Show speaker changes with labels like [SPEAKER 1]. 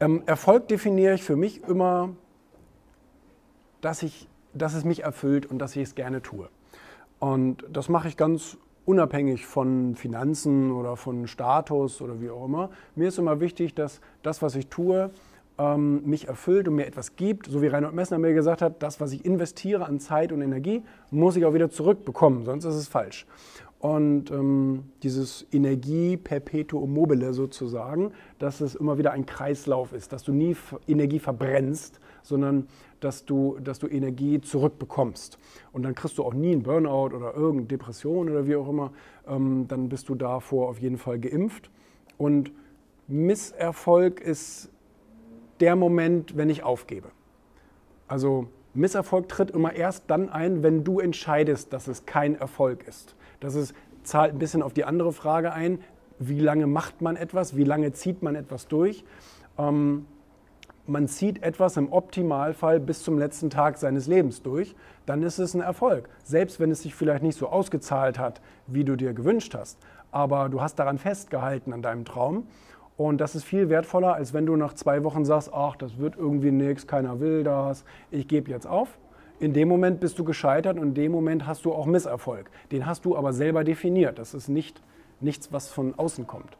[SPEAKER 1] Ähm, Erfolg definiere ich für mich immer, dass, ich, dass es mich erfüllt und dass ich es gerne tue. Und das mache ich ganz unabhängig von Finanzen oder von Status oder wie auch immer. Mir ist immer wichtig, dass das, was ich tue, ähm, mich erfüllt und mir etwas gibt. So wie Reinhold Messner mir gesagt hat, das, was ich investiere an Zeit und Energie, muss ich auch wieder zurückbekommen, sonst ist es falsch. Und ähm, dieses Energie perpetuum mobile sozusagen, dass es immer wieder ein Kreislauf ist, dass du nie Energie verbrennst, sondern dass du, dass du Energie zurückbekommst. Und dann kriegst du auch nie einen Burnout oder irgendeine Depression oder wie auch immer. Ähm, dann bist du davor auf jeden Fall geimpft. Und Misserfolg ist der Moment, wenn ich aufgebe. Also Misserfolg tritt immer erst dann ein, wenn du entscheidest, dass es kein Erfolg ist. Das ist, zahlt ein bisschen auf die andere Frage ein, wie lange macht man etwas, wie lange zieht man etwas durch. Ähm, man zieht etwas im Optimalfall bis zum letzten Tag seines Lebens durch, dann ist es ein Erfolg. Selbst wenn es sich vielleicht nicht so ausgezahlt hat, wie du dir gewünscht hast. Aber du hast daran festgehalten an deinem Traum. Und das ist viel wertvoller, als wenn du nach zwei Wochen sagst, ach, das wird irgendwie nichts, keiner will das, ich gebe jetzt auf. In dem Moment bist du gescheitert und in dem Moment hast du auch Misserfolg. Den hast du aber selber definiert. Das ist nicht nichts, was von außen kommt.